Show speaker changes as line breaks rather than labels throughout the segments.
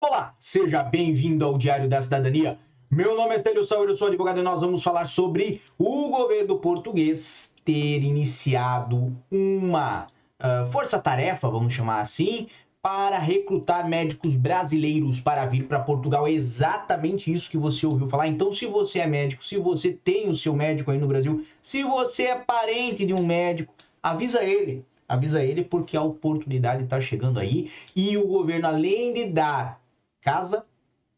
Olá, seja bem-vindo ao Diário da Cidadania. Meu nome é Estélio Sauer, eu sou advogado e nós vamos falar sobre o governo português ter iniciado uma uh, força-tarefa, vamos chamar assim, para recrutar médicos brasileiros para vir para Portugal. É exatamente isso que você ouviu falar. Então, se você é médico, se você tem o seu médico aí no Brasil, se você é parente de um médico, avisa ele. Avisa ele porque a oportunidade está chegando aí e o governo, além de dar casa,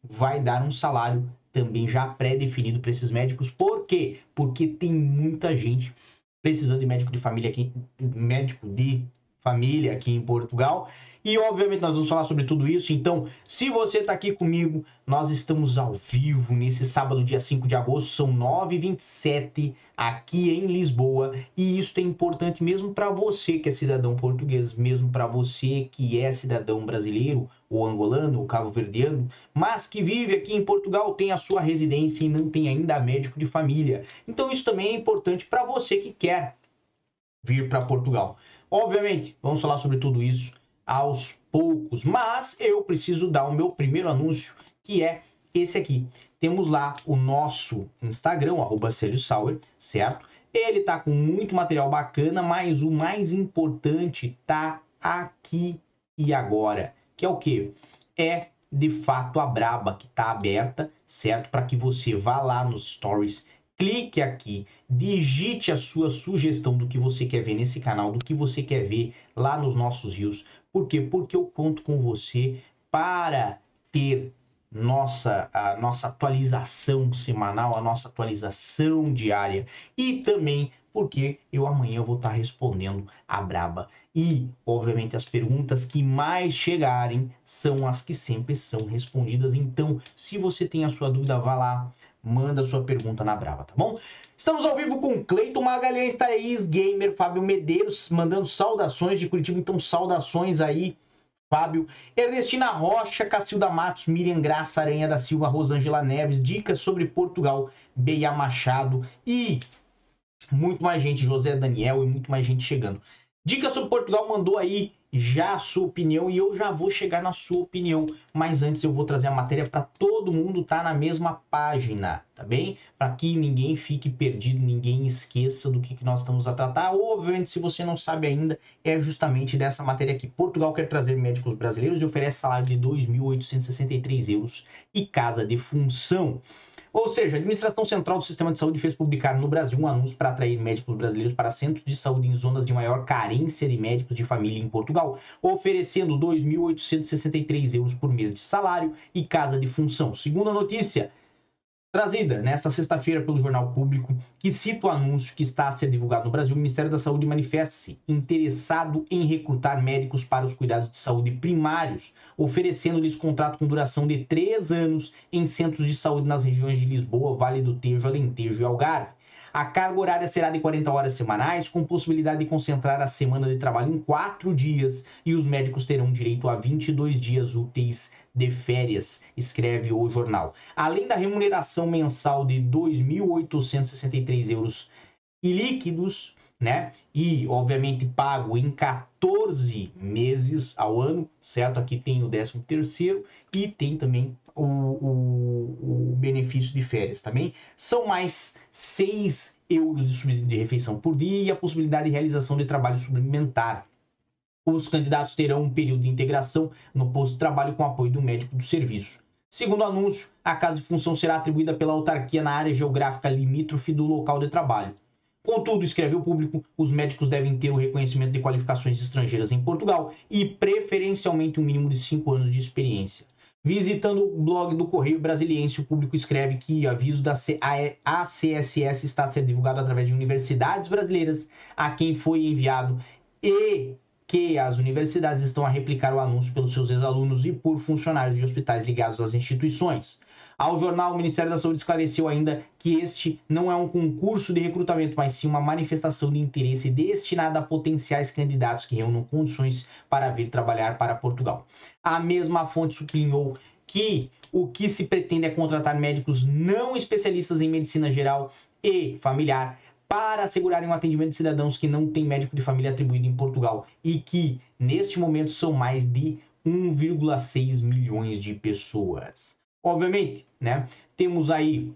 vai dar um salário também já pré-definido para esses médicos. Por quê? Porque tem muita gente precisando de médico de família aqui, médico de família aqui em Portugal e obviamente nós vamos falar sobre tudo isso. Então, se você está aqui comigo, nós estamos ao vivo nesse sábado, dia 5 de agosto, são 9h27 aqui em Lisboa. E isso é importante mesmo para você que é cidadão português, mesmo para você que é cidadão brasileiro, ou angolano, ou cabo-verdiano, mas que vive aqui em Portugal, tem a sua residência e não tem ainda médico de família. Então, isso também é importante para você que quer vir para Portugal. Obviamente, vamos falar sobre tudo isso aos poucos. Mas eu preciso dar o meu primeiro anúncio, que é esse aqui. Temos lá o nosso Instagram, arroba Sauer, certo? Ele tá com muito material bacana, mas o mais importante tá aqui e agora, que é o que? É de fato a Braba que tá aberta, certo? Para que você vá lá nos stories, clique aqui, digite a sua sugestão do que você quer ver nesse canal, do que você quer ver lá nos nossos rios, por quê? Porque eu conto com você para ter nossa, a nossa atualização semanal, a nossa atualização diária e também porque eu amanhã vou estar respondendo a braba. E, obviamente, as perguntas que mais chegarem são as que sempre são respondidas. Então, se você tem a sua dúvida, vá lá, manda sua pergunta na braba, tá bom? Estamos ao vivo com Cleiton Magalhães, Thaís Gamer, Fábio Medeiros, mandando saudações de Curitiba. Então, saudações aí, Fábio. Ernestina Rocha, Cacilda Matos, Miriam Graça, Aranha da Silva, Rosângela Neves, dicas sobre Portugal, Beia Machado e muito mais gente, José Daniel e muito mais gente chegando. Dicas sobre Portugal mandou aí já a sua opinião e eu já vou chegar na sua opinião, mas antes eu vou trazer a matéria para todo mundo estar tá na mesma página, tá bem? Para que ninguém fique perdido, ninguém esqueça do que, que nós estamos a tratar. Obviamente, se você não sabe ainda, é justamente dessa matéria aqui. Portugal quer trazer médicos brasileiros e oferece salário de 2.863 euros e casa de função. Ou seja, a Administração Central do Sistema de Saúde fez publicar no Brasil um anúncio para atrair médicos brasileiros para centros de saúde em zonas de maior carência de médicos de família em Portugal, oferecendo 2.863 euros por mês de salário e casa de função. Segundo a notícia, Trazida nesta sexta-feira pelo Jornal Público, que cita o anúncio que está a ser divulgado no Brasil, o Ministério da Saúde manifesta-se interessado em recrutar médicos para os cuidados de saúde primários, oferecendo-lhes contrato com duração de três anos em centros de saúde nas regiões de Lisboa, Vale do Tejo, Alentejo e Algarve. A carga horária será de 40 horas semanais, com possibilidade de concentrar a semana de trabalho em quatro dias, e os médicos terão direito a 22 dias úteis de férias, escreve o jornal. Além da remuneração mensal de 2.863 euros e líquidos, né? E, obviamente, pago em 14 meses ao ano, certo? Aqui tem o 13 terceiro e tem também o, o, o, benefício de férias também. São mais 6 euros de subsídio de refeição por dia e a possibilidade de realização de trabalho suplementar. Os candidatos terão um período de integração no posto de trabalho com apoio do médico do serviço. Segundo o anúncio, a casa de função será atribuída pela autarquia na área geográfica limítrofe do local de trabalho. Contudo, escreve o público, os médicos devem ter o reconhecimento de qualificações estrangeiras em Portugal e, preferencialmente, um mínimo de 5 anos de experiência. Visitando o blog do Correio Brasiliense, o público escreve que o aviso da ACSS está ser divulgado através de universidades brasileiras a quem foi enviado e que as universidades estão a replicar o anúncio pelos seus ex-alunos e por funcionários de hospitais ligados às instituições. Ao jornal, o Ministério da Saúde esclareceu ainda que este não é um concurso de recrutamento, mas sim uma manifestação de interesse destinada a potenciais candidatos que reúnam condições para vir trabalhar para Portugal. A mesma fonte sublinhou que o que se pretende é contratar médicos não especialistas em medicina geral e familiar para assegurarem o atendimento de cidadãos que não têm médico de família atribuído em Portugal e que, neste momento, são mais de 1,6 milhões de pessoas. Obviamente, né? Temos aí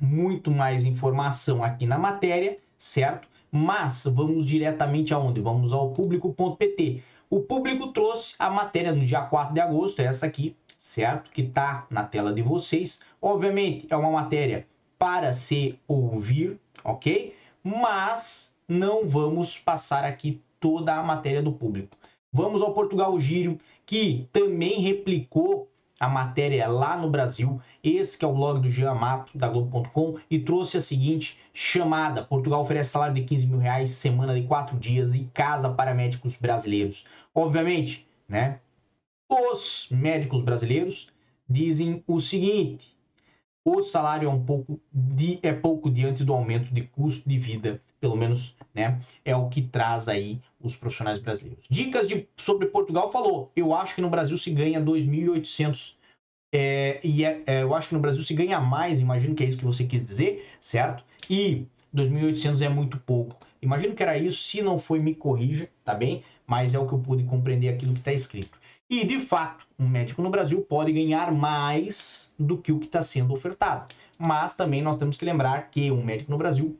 muito mais informação aqui na matéria, certo? Mas vamos diretamente aonde? Vamos ao público.pt. O público trouxe a matéria no dia 4 de agosto, é essa aqui, certo? Que tá na tela de vocês. Obviamente, é uma matéria para se ouvir, ok? Mas não vamos passar aqui toda a matéria do público. Vamos ao Portugal Gírio, que também replicou a matéria lá no Brasil. Esse que é o blog do Jean Mato, da Globo.com, e trouxe a seguinte chamada: Portugal oferece salário de 15 mil reais, semana de quatro dias e casa para médicos brasileiros. Obviamente, né? Os médicos brasileiros dizem o seguinte: o salário é um pouco de, é pouco diante do aumento de custo de vida, pelo menos, né? É o que traz aí os profissionais brasileiros. Dicas de, sobre Portugal falou. Eu acho que no Brasil se ganha 2.800 é, e é, é, eu acho que no Brasil se ganha mais, imagino que é isso que você quis dizer, certo? E 2.800 é muito pouco. Imagino que era isso, se não foi, me corrija, tá bem? Mas é o que eu pude compreender aqui no que está escrito. E, de fato, um médico no Brasil pode ganhar mais do que o que está sendo ofertado. Mas também nós temos que lembrar que um médico no Brasil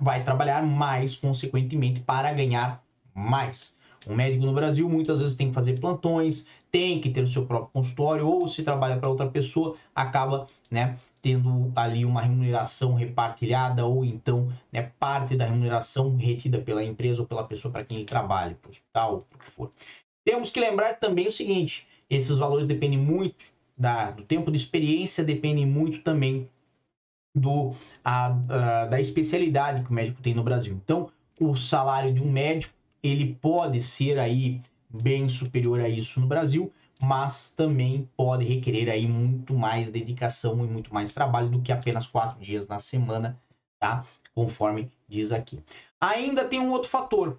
vai trabalhar mais, consequentemente, para ganhar mais. Um médico no Brasil muitas vezes tem que fazer plantões, tem que ter o seu próprio consultório, ou se trabalha para outra pessoa, acaba né, tendo ali uma remuneração repartilhada, ou então né, parte da remuneração retida pela empresa ou pela pessoa para quem ele trabalha, para o hospital, o que for. Temos que lembrar também o seguinte: esses valores dependem muito da, do tempo de experiência, dependem muito também do, a, a, da especialidade que o médico tem no Brasil. Então, o salário de um médico ele pode ser aí bem superior a isso no Brasil, mas também pode requerer aí muito mais dedicação e muito mais trabalho do que apenas quatro dias na semana, tá? Conforme diz aqui. Ainda tem um outro fator,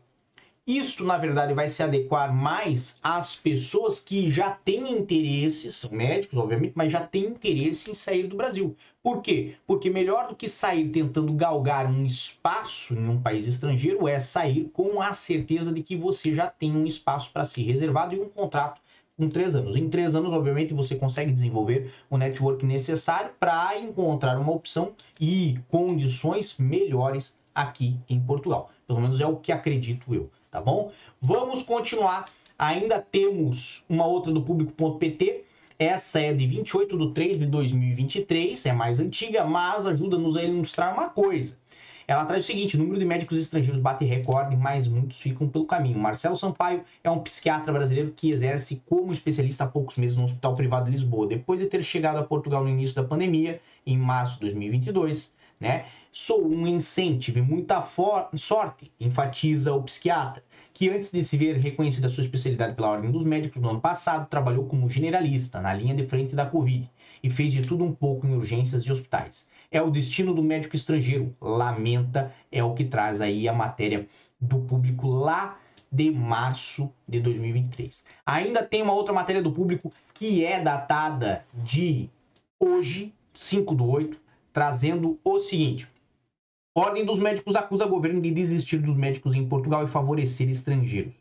isto, na verdade, vai se adequar mais às pessoas que já têm interesse, são médicos, obviamente, mas já têm interesse em sair do Brasil. Por quê? Porque melhor do que sair tentando galgar um espaço em um país estrangeiro é sair com a certeza de que você já tem um espaço para si reservado e um contrato com três anos. Em três anos, obviamente, você consegue desenvolver o network necessário para encontrar uma opção e condições melhores aqui em Portugal. Pelo menos é o que acredito eu tá bom? Vamos continuar. Ainda temos uma outra do público.pt. Essa é de 28 de 3 de 2023, é mais antiga, mas ajuda-nos a ilustrar uma coisa. Ela traz o seguinte: número de médicos estrangeiros bate recorde, mas muitos ficam pelo caminho. Marcelo Sampaio é um psiquiatra brasileiro que exerce como especialista há poucos meses no Hospital Privado de Lisboa. Depois de ter chegado a Portugal no início da pandemia, em março de 2022, né? Sou um incentivo e muita sorte, enfatiza o psiquiatra, que antes de se ver reconhecida sua especialidade pela Ordem dos Médicos no ano passado, trabalhou como generalista na linha de frente da Covid e fez de tudo um pouco em urgências de hospitais. É o destino do médico estrangeiro, lamenta, é o que traz aí a matéria do público lá de março de 2023. Ainda tem uma outra matéria do público que é datada de hoje, 5 do 8, trazendo o seguinte: Ordem dos Médicos acusa o governo de desistir dos médicos em Portugal e favorecer estrangeiros.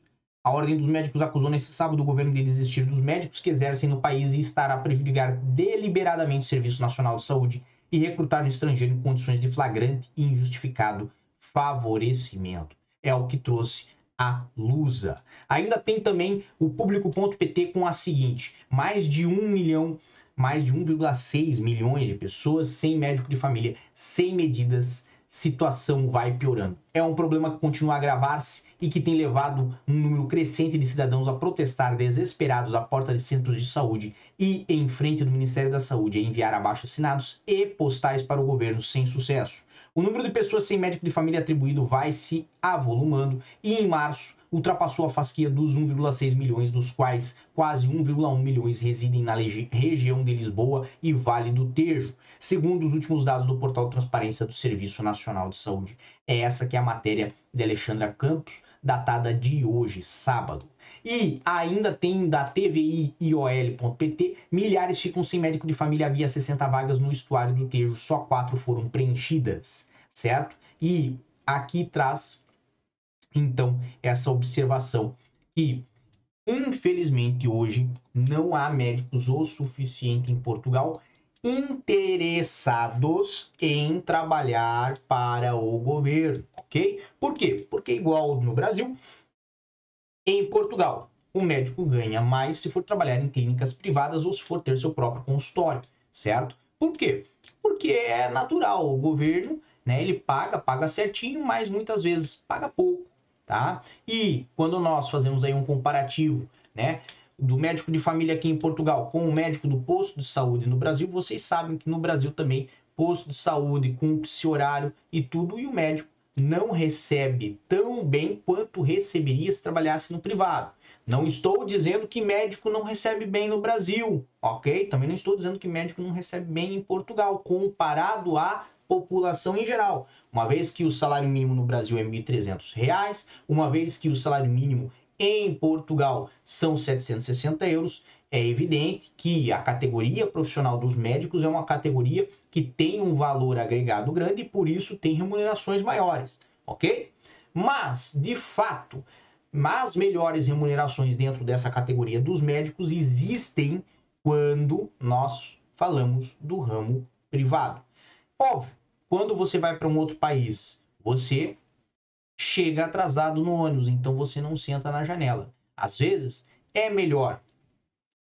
A Ordem dos Médicos acusou nesse sábado o governo de desistir dos médicos que exercem no país e estar a prejudicar deliberadamente o Serviço Nacional de Saúde e recrutar no estrangeiro em condições de flagrante e injustificado favorecimento. É o que trouxe a Lusa. Ainda tem também o público.pt com a seguinte: mais de um milhão mais de 1,6 milhões de pessoas sem médico de família, sem medidas, situação vai piorando. É um problema que continua a agravar-se e que tem levado um número crescente de cidadãos a protestar desesperados à porta de centros de saúde e em frente do Ministério da Saúde a enviar abaixo assinados e postais para o governo sem sucesso. O número de pessoas sem médico de família atribuído vai se avolumando e em março ultrapassou a fasquia dos 1,6 milhões, dos quais quase 1,1 milhões residem na região de Lisboa e Vale do Tejo, segundo os últimos dados do portal Transparência do Serviço Nacional de Saúde. É essa que é a matéria de Alexandra Campos, datada de hoje, sábado. E ainda tem da TVI IOL.pt, milhares ficam sem médico de família, havia 60 vagas no estuário do Tejo, só quatro foram preenchidas, certo? E aqui traz então essa observação que infelizmente hoje não há médicos o suficiente em Portugal interessados em trabalhar para o governo, ok? Por quê? Porque igual no Brasil, em Portugal, o médico ganha mais se for trabalhar em clínicas privadas ou se for ter seu próprio consultório, certo? Por quê? Porque é natural, o governo, né, ele paga, paga certinho, mas muitas vezes paga pouco, tá? E quando nós fazemos aí um comparativo, né, do médico de família aqui em Portugal com o médico do posto de saúde no Brasil, vocês sabem que no Brasil também posto de saúde cumpre-se horário e tudo, e o médico não recebe tão bem quanto receberia se trabalhasse no privado. Não estou dizendo que médico não recebe bem no Brasil, ok? Também não estou dizendo que médico não recebe bem em Portugal, comparado à população em geral. Uma vez que o salário mínimo no Brasil é R$ 1.300, uma vez que o salário mínimo em Portugal são 760 euros, é evidente que a categoria profissional dos médicos é uma categoria que tem um valor agregado grande e por isso tem remunerações maiores, ok? Mas, de fato, as melhores remunerações dentro dessa categoria dos médicos existem quando nós falamos do ramo privado. Óbvio, quando você vai para um outro país, você chega atrasado no ônibus, então você não senta na janela. Às vezes é melhor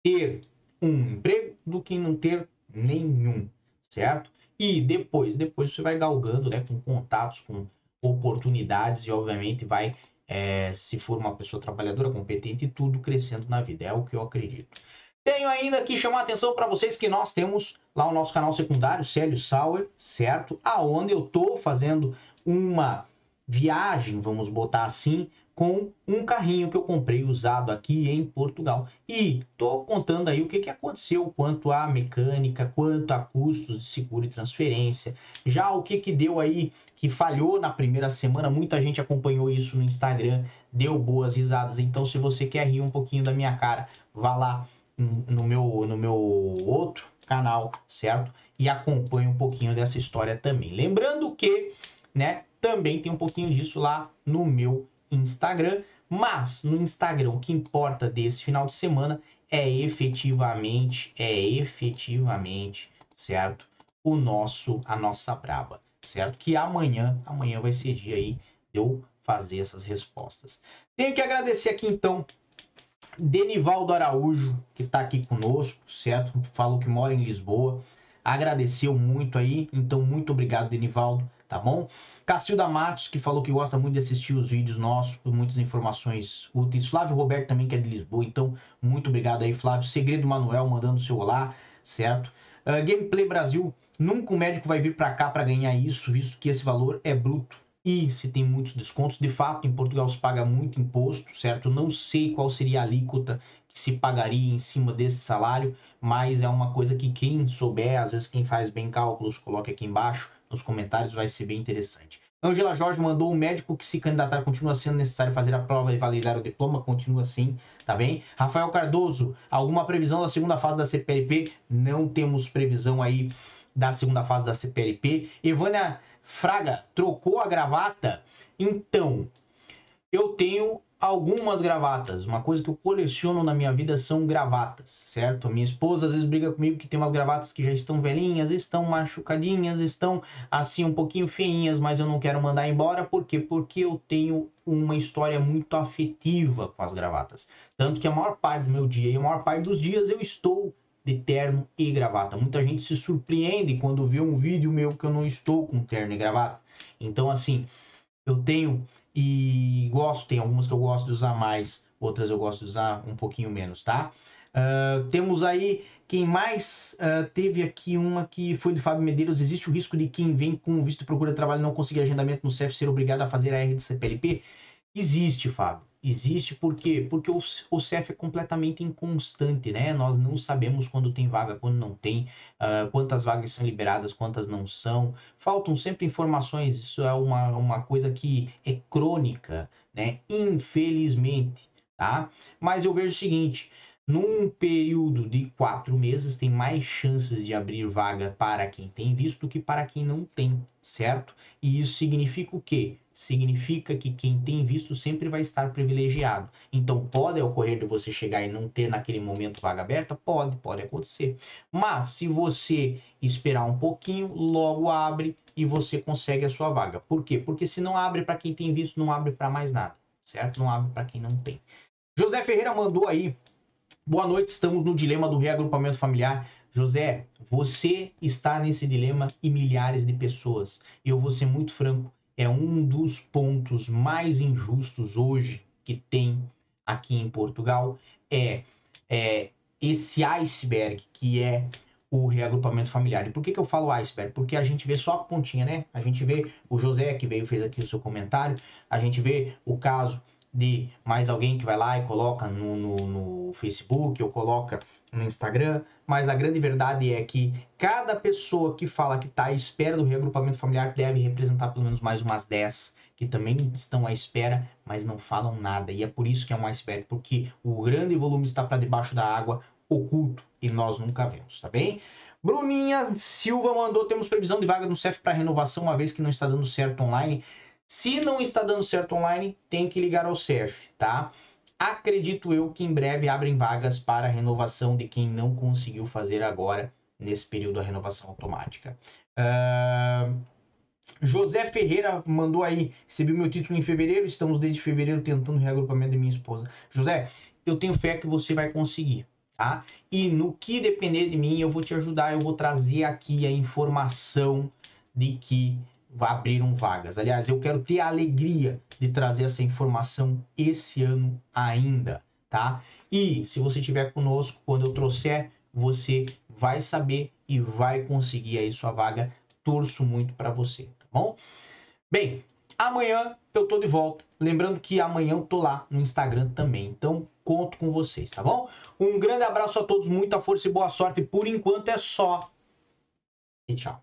ter um emprego do que não ter nenhum, certo? E depois, depois você vai galgando, né, com contatos, com oportunidades e obviamente vai é, se for uma pessoa trabalhadora, competente e tudo crescendo na vida. É o que eu acredito. Tenho ainda que chamar a atenção para vocês que nós temos lá o nosso canal secundário, Célio Sauer, certo? Aonde eu tô fazendo uma viagem, vamos botar assim, com um carrinho que eu comprei usado aqui em Portugal. E tô contando aí o que, que aconteceu quanto à mecânica, quanto a custos de seguro e transferência. Já o que, que deu aí que falhou na primeira semana, muita gente acompanhou isso no Instagram, deu boas risadas. Então, se você quer rir um pouquinho da minha cara, vá lá no meu, no meu outro canal, certo? E acompanhe um pouquinho dessa história também. Lembrando que, né, também tem um pouquinho disso lá no meu Instagram. Mas no Instagram, o que importa desse final de semana é efetivamente, é efetivamente, certo? O nosso, a nossa braba, certo? Que amanhã, amanhã vai ser dia aí de eu fazer essas respostas. Tenho que agradecer aqui então Denivaldo Araújo, que está aqui conosco, certo? Falou que mora em Lisboa. Agradeceu muito aí, então muito obrigado, Denivaldo, tá bom? Cacilda Matos, que falou que gosta muito de assistir os vídeos nossos, muitas informações úteis. Flávio Roberto também, que é de Lisboa, então muito obrigado aí, Flávio. Segredo Manuel mandando seu olá, certo? Uh, Gameplay Brasil, nunca um médico vai vir para cá para ganhar isso, visto que esse valor é bruto. E se tem muitos descontos, de fato, em Portugal se paga muito imposto, certo? Não sei qual seria a alíquota que se pagaria em cima desse salário, mas é uma coisa que quem souber, às vezes quem faz bem cálculos, coloque aqui embaixo nos comentários, vai ser bem interessante. Angela Jorge mandou um médico que se candidatar continua sendo necessário fazer a prova e validar o diploma, continua assim, tá bem? Rafael Cardoso, alguma previsão da segunda fase da CPLP? Não temos previsão aí da segunda fase da CPLP. Evânia Fraga trocou a gravata? Então, eu tenho algumas gravatas. Uma coisa que eu coleciono na minha vida são gravatas, certo? Minha esposa às vezes briga comigo que tem umas gravatas que já estão velhinhas, estão machucadinhas, estão assim um pouquinho feinhas, mas eu não quero mandar embora. Por quê? Porque eu tenho uma história muito afetiva com as gravatas. Tanto que a maior parte do meu dia e a maior parte dos dias eu estou de terno e gravata. Muita gente se surpreende quando vê um vídeo meu que eu não estou com terno e gravata. Então, assim, eu tenho e gosto, tem algumas que eu gosto de usar mais, outras eu gosto de usar um pouquinho menos, tá? Uh, temos aí quem mais uh, teve aqui uma que foi do Fábio Medeiros. Existe o risco de quem vem com visto de procura trabalho não conseguir agendamento no CEF ser obrigado a fazer a R de CPLP? Existe, Fábio. Existe por quê? Porque o, o CEF é completamente inconstante, né? Nós não sabemos quando tem vaga, quando não tem, uh, quantas vagas são liberadas, quantas não são. Faltam sempre informações, isso é uma, uma coisa que é crônica, né? Infelizmente, tá? Mas eu vejo o seguinte, num período de quatro meses tem mais chances de abrir vaga para quem tem visto do que para quem não tem, certo? E isso significa o quê? Significa que quem tem visto sempre vai estar privilegiado. Então, pode ocorrer de você chegar e não ter naquele momento vaga aberta? Pode, pode acontecer. Mas, se você esperar um pouquinho, logo abre e você consegue a sua vaga. Por quê? Porque se não abre para quem tem visto, não abre para mais nada, certo? Não abre para quem não tem. José Ferreira mandou aí. Boa noite, estamos no dilema do reagrupamento familiar. José, você está nesse dilema e milhares de pessoas. E eu vou ser muito franco, é um dos pontos mais injustos hoje que tem aqui em Portugal é, é esse iceberg que é o reagrupamento familiar. E por que, que eu falo iceberg? Porque a gente vê só a pontinha, né? A gente vê o José que veio fez aqui o seu comentário, a gente vê o caso de mais alguém que vai lá e coloca no, no, no Facebook ou coloca no Instagram, mas a grande verdade é que cada pessoa que fala que está à espera do reagrupamento familiar deve representar pelo menos mais umas 10 que também estão à espera, mas não falam nada. E é por isso que é um iceberg, porque o grande volume está para debaixo da água, oculto, e nós nunca vemos, tá bem? Bruninha Silva mandou: temos previsão de vaga no CEF para renovação, uma vez que não está dando certo online. Se não está dando certo online, tem que ligar ao CEF, tá? Acredito eu que em breve abrem vagas para renovação de quem não conseguiu fazer agora, nesse período, a renovação automática. Uh... José Ferreira mandou aí, recebi meu título em fevereiro, estamos desde fevereiro tentando o reagrupamento de minha esposa. José, eu tenho fé que você vai conseguir, tá? E no que depender de mim, eu vou te ajudar, eu vou trazer aqui a informação de que abriram vagas. Aliás, eu quero ter a alegria de trazer essa informação esse ano ainda, tá? E se você estiver conosco, quando eu trouxer, você vai saber e vai conseguir aí sua vaga. Torço muito para você, tá bom? Bem, amanhã eu tô de volta. Lembrando que amanhã eu tô lá no Instagram também. Então, conto com vocês, tá bom? Um grande abraço a todos, muita força e boa sorte. Por enquanto é só. E tchau.